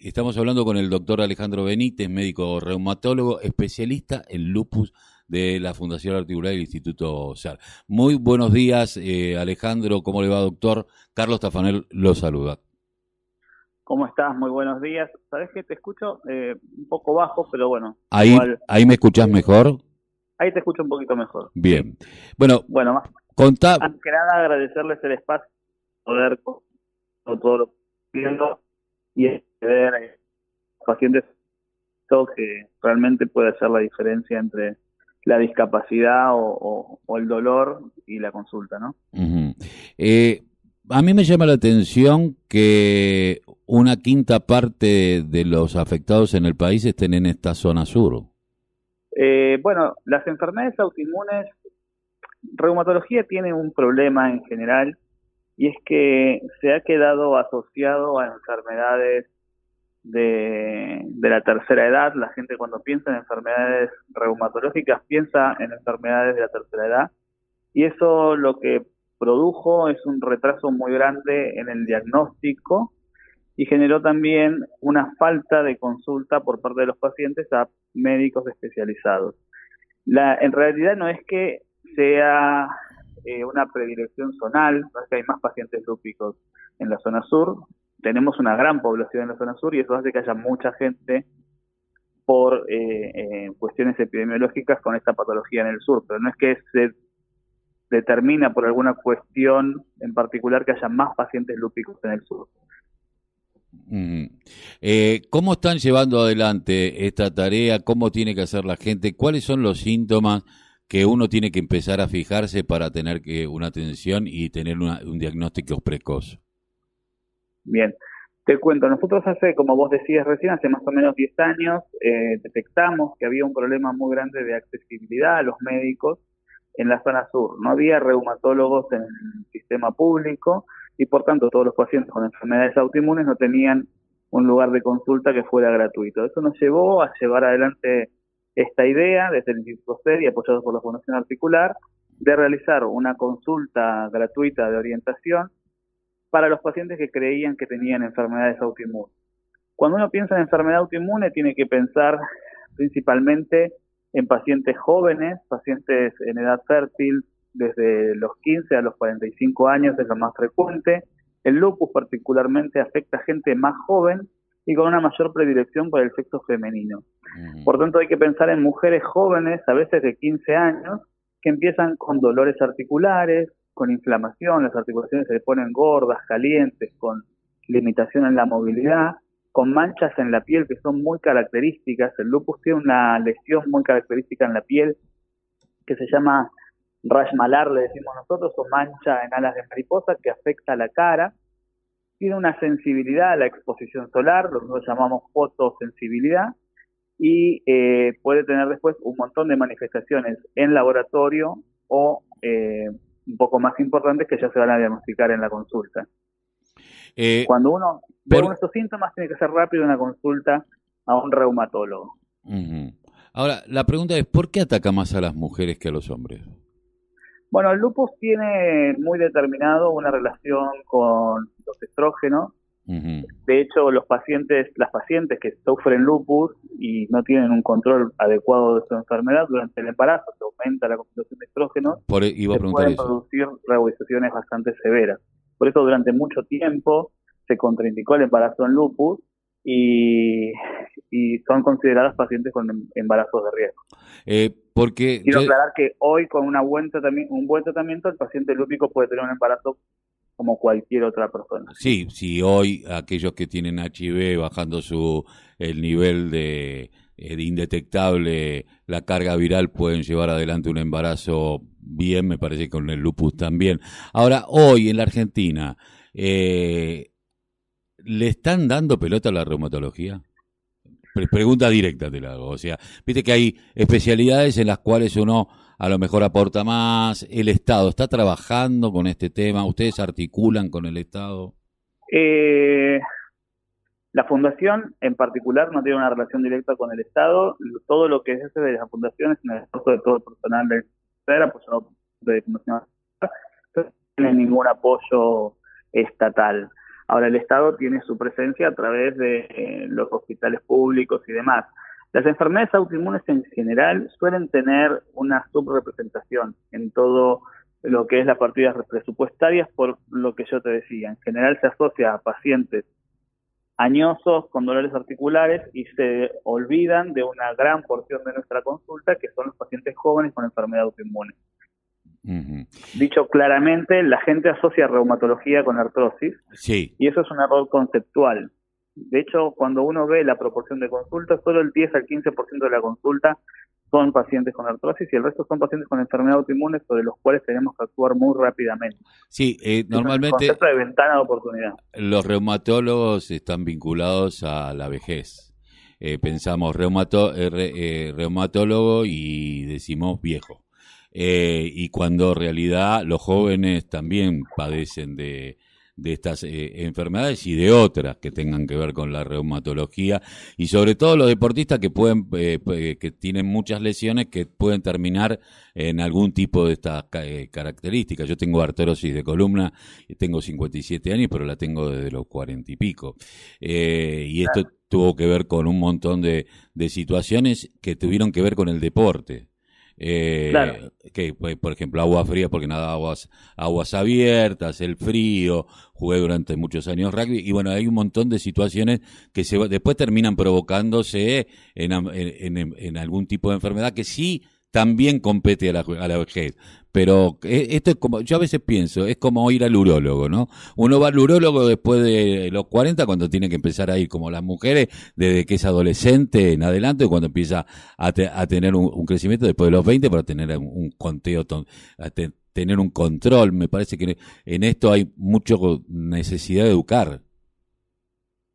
Estamos hablando con el doctor Alejandro Benítez, médico reumatólogo, especialista en lupus de la Fundación Articular del Instituto SAR. Muy buenos días, eh, Alejandro. ¿Cómo le va, doctor? Carlos Tafanel lo saluda. ¿Cómo estás? Muy buenos días. Sabes que te escucho eh, un poco bajo, pero bueno. Ahí, ahí me escuchas mejor. Ahí te escucho un poquito mejor. Bien. Bueno, bueno, más, contá... antes que nada agradecerles el espacio, poder todo lo viendo y ver a pacientes que realmente puede hacer la diferencia entre la discapacidad o, el dolor y la consulta, ¿no? eh, a mí me llama la atención que una quinta parte de los afectados en el país estén en esta zona sur. Eh, bueno, las enfermedades autoinmunes, reumatología tiene un problema en general y es que se ha quedado asociado a enfermedades de, la tercera edad. La gente cuando piensa en enfermedades reumatológicas piensa en enfermedades de la tercera edad y eso lo que produjo es un retraso muy grande en el diagnóstico y generó también una falta de consulta por parte de los pacientes a médicos especializados. En realidad no es que sea eh, una predilección zonal, no es que hay más pacientes lúpicos en la zona sur, tenemos una gran población en la zona sur y eso hace que haya mucha gente por eh, eh, cuestiones epidemiológicas con esta patología en el sur, pero no es que se determina por alguna cuestión en particular que haya más pacientes lúpicos en el sur. Eh, ¿Cómo están llevando adelante esta tarea? ¿Cómo tiene que hacer la gente? ¿Cuáles son los síntomas que uno tiene que empezar a fijarse para tener que una atención y tener un diagnóstico precoz? Bien, te cuento, nosotros hace, como vos decías recién, hace más o menos 10 años, eh, detectamos que había un problema muy grande de accesibilidad a los médicos en la zona sur. No había reumatólogos en el sistema público y por tanto todos los pacientes con enfermedades autoinmunes no tenían un lugar de consulta que fuera gratuito. Eso nos llevó a llevar adelante esta idea desde el Instituto y apoyados por la Fundación Articular de realizar una consulta gratuita de orientación para los pacientes que creían que tenían enfermedades autoinmunes. Cuando uno piensa en enfermedad autoinmune tiene que pensar principalmente en pacientes jóvenes, pacientes en edad fértil, desde los 15 a los 45 años es lo más frecuente. El lupus particularmente afecta a gente más joven y con una mayor predilección por el sexo femenino. Por tanto, hay que pensar en mujeres jóvenes, a veces de 15 años, que empiezan con dolores articulares, con inflamación, las articulaciones se le ponen gordas, calientes, con limitación en la movilidad, con manchas en la piel que son muy características. El lupus tiene una lesión muy característica en la piel que se llama rash malar, le decimos nosotros, o mancha en alas de mariposa que afecta a la cara. Tiene una sensibilidad a la exposición solar, lo que nosotros llamamos fotosensibilidad, y eh, puede tener después un montón de manifestaciones en laboratorio o eh, un poco más importantes que ya se van a diagnosticar en la consulta. Eh, Cuando uno ve estos síntomas, tiene que ser rápido una consulta a un reumatólogo. Ahora, la pregunta es, ¿por qué ataca más a las mujeres que a los hombres? Bueno, el lupus tiene muy determinado una relación con los estrógenos. De hecho, los pacientes, las pacientes que sufren lupus y no tienen un control adecuado de su enfermedad durante el embarazo, se aumenta la concentración de estrógenos, Por, e, iba a pueden producir reubicaciones bastante severas. Por eso durante mucho tiempo se contraindicó el embarazo en lupus y, son consideradas pacientes con em, embarazos de riesgo. Eh, porque Quiero aclarar que hoy con una buen un buen tratamiento el paciente lúpico puede tener un embarazo como cualquier otra persona. Sí, si hoy aquellos que tienen HIV bajando su el nivel de, eh, de, indetectable la carga viral pueden llevar adelante un embarazo bien, me parece con el lupus también. Ahora, hoy en la Argentina, eh, ¿le están dando pelota a la reumatología? Pregunta directa te la hago. O sea, viste que hay especialidades en las cuales uno a lo mejor aporta más. ¿El Estado está trabajando con este tema? ¿Ustedes articulan con el Estado? Eh, la Fundación en particular no tiene una relación directa con el Estado. Todo lo que es de las fundaciones, en el esfuerzo de todo el personal de apoyado de Fundación no tiene ningún apoyo estatal. Ahora, el Estado tiene su presencia a través de eh, los hospitales públicos y demás. Las enfermedades autoinmunes en general suelen tener una subrepresentación en todo lo que es las partidas presupuestarias por lo que yo te decía. En general se asocia a pacientes añosos con dolores articulares y se olvidan de una gran porción de nuestra consulta que son los pacientes jóvenes con enfermedad autoinmune. Dicho claramente, la gente asocia reumatología con artrosis sí. y eso es un error conceptual. De hecho, cuando uno ve la proporción de consultas, solo el 10 al 15% de la consulta son pacientes con artrosis y el resto son pacientes con enfermedad autoinmune sobre los cuales tenemos que actuar muy rápidamente. Sí, eh, normalmente... Es de ventana de oportunidad. Los reumatólogos están vinculados a la vejez. Eh, pensamos reumato, eh, reumatólogo y decimos viejo. Y cuando en realidad los jóvenes también padecen de, de estas eh, enfermedades y de otras que tengan que ver con la reumatología y sobre todo los deportistas que pueden eh, que tienen muchas lesiones que pueden terminar en algún tipo de estas eh, características. Yo tengo artrosis de columna, tengo 57 años, pero la tengo desde los 40 y pico. y esto tuvo que ver con un montón de, de situaciones que tuvieron que ver con el deporte. Eh, que, pues, por ejemplo, agua fría porque nada, aguas, aguas abiertas, el frío, jugué durante muchos años rugby y bueno, hay un montón de situaciones que se, después terminan provocándose en, en, en algún tipo de enfermedad que sí también compete a la, a la vejez. Pero eh, esto es como, yo a veces pienso, es como ir al urólogo, ¿no? Uno va al urólogo después de los 40 cuando tiene que empezar a ir como las mujeres, desde que es adolescente en adelante, cuando empieza a, a tener un, crecimiento después de los 20 para tener un, conteo, tener un control. Me parece que en esto hay mucha necesidad de educar.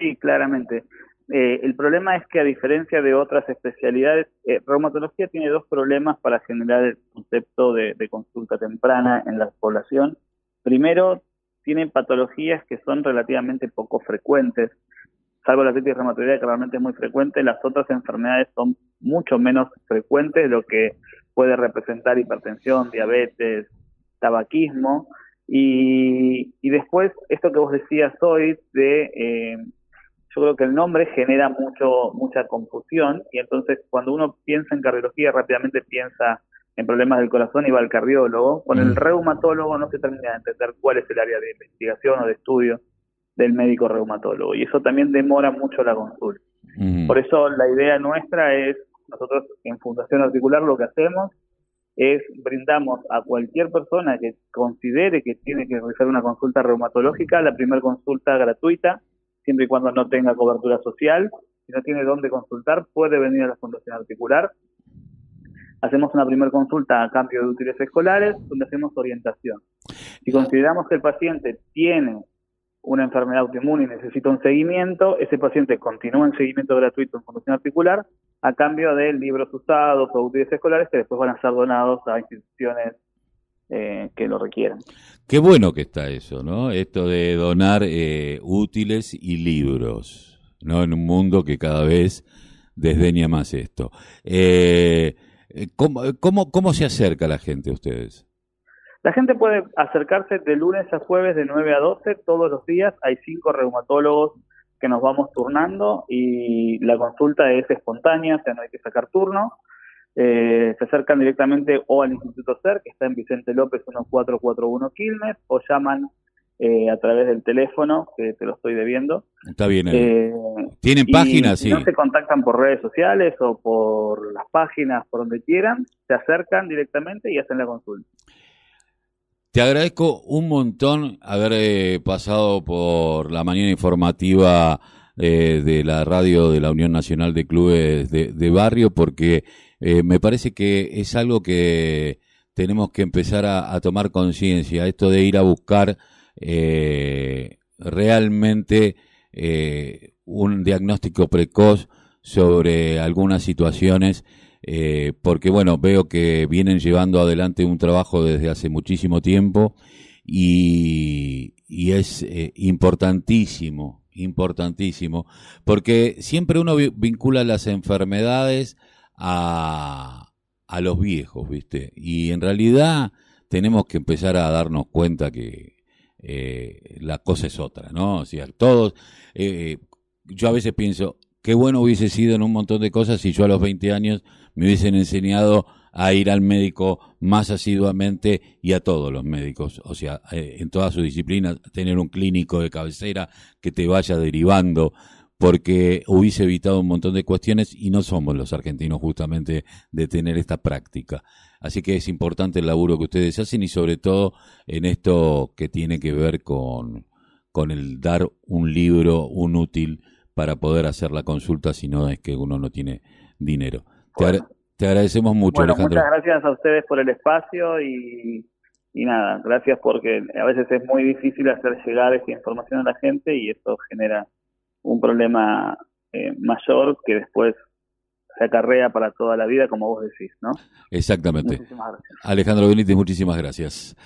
Sí, claramente. Eh, el problema es que a diferencia de otras especialidades, eh, reumatología tiene dos problemas para generar el concepto de, consulta temprana en la población. Primero, tiene patologías que son relativamente poco frecuentes, salvo la artritis reumatoidea que realmente es muy frecuente, las otras enfermedades son mucho menos frecuentes, lo que puede representar hipertensión, diabetes, tabaquismo, y, y después esto que vos decías hoy de eh, yo creo que el nombre genera mucho mucha confusión y entonces cuando uno piensa en cardiología rápidamente piensa en problemas del corazón y va al cardiólogo. Con el mm. reumatólogo no se termina de entender cuál es el área de investigación o de estudio del médico reumatólogo y eso también demora mucho la consulta. Mm. Por eso la idea nuestra es, nosotros en Fundación Articular lo que hacemos es brindamos a cualquier persona que considere que tiene que realizar una consulta reumatológica la primera consulta gratuita siempre y cuando no tenga cobertura social. Si no tiene dónde consultar, puede venir a la Fundación Articular. Hacemos una primera consulta a cambio de útiles escolares, donde hacemos orientación. Si consideramos que el paciente tiene una enfermedad autoinmune y necesita un seguimiento, ese paciente continúa en seguimiento gratuito en Fundación Articular a cambio de libros usados o útiles escolares que después van a ser donados a instituciones eh, que lo requieran. Qué bueno que está eso, ¿no? Esto de donar eh, útiles y libros, ¿no? En un mundo que cada vez desdeña más esto. Eh, ¿cómo, cómo, cómo se acerca la gente a ustedes? La gente puede acercarse de lunes a jueves de 9 a 12 todos los días. Hay cinco reumatólogos que nos vamos turnando y la consulta es espontánea, o sea, no hay que sacar turno. Eh, se acercan directamente o al Instituto CER, que está en Vicente López 1441 Quilmes, o llaman eh, a través del teléfono, que te lo estoy debiendo. Está bien. Eh, ¿Tienen páginas? Si no se contactan por redes sociales o por las páginas, por donde quieran, se acercan directamente y hacen la consulta. Te agradezco un montón haber pasado por la mañana informativa de la radio de la Unión Nacional de Clubes de Barrio, porque eh, me parece que es algo que tenemos que empezar a, tomar conciencia, esto de ir a buscar eh, realmente eh, un diagnóstico precoz sobre algunas situaciones, porque bueno, veo que vienen llevando adelante un trabajo desde hace muchísimo tiempo y, y es importantísimo, importantísimo, porque siempre uno vincula las enfermedades a, a los viejos, ¿viste? Y en realidad tenemos que empezar a darnos cuenta que eh, la cosa es otra, ¿no? O sea, todos, eh, yo a veces pienso, qué bueno hubiese sido en un montón de cosas si yo a los 20 años me hubiesen enseñado a ir al médico más asiduamente y a todos los médicos, o sea, eh, en todas sus disciplinas, tener un clínico de cabecera que te vaya derivando, porque hubiese evitado un montón de cuestiones y no somos los argentinos justamente de tener esta práctica. Así que es importante el laburo que ustedes hacen y sobre todo en esto que tiene que ver con, con el dar un libro, un útil para poder hacer la consulta si no es que uno no tiene dinero. Te agradecemos mucho, bueno, Alejandro. Muchas gracias a ustedes por el espacio y, y nada, gracias porque a veces es muy difícil hacer llegar esa información a la gente y esto genera un problema eh, mayor que después se acarrea para toda la vida, como vos decís, ¿no? Exactamente. Alejandro Benítez, muchísimas gracias.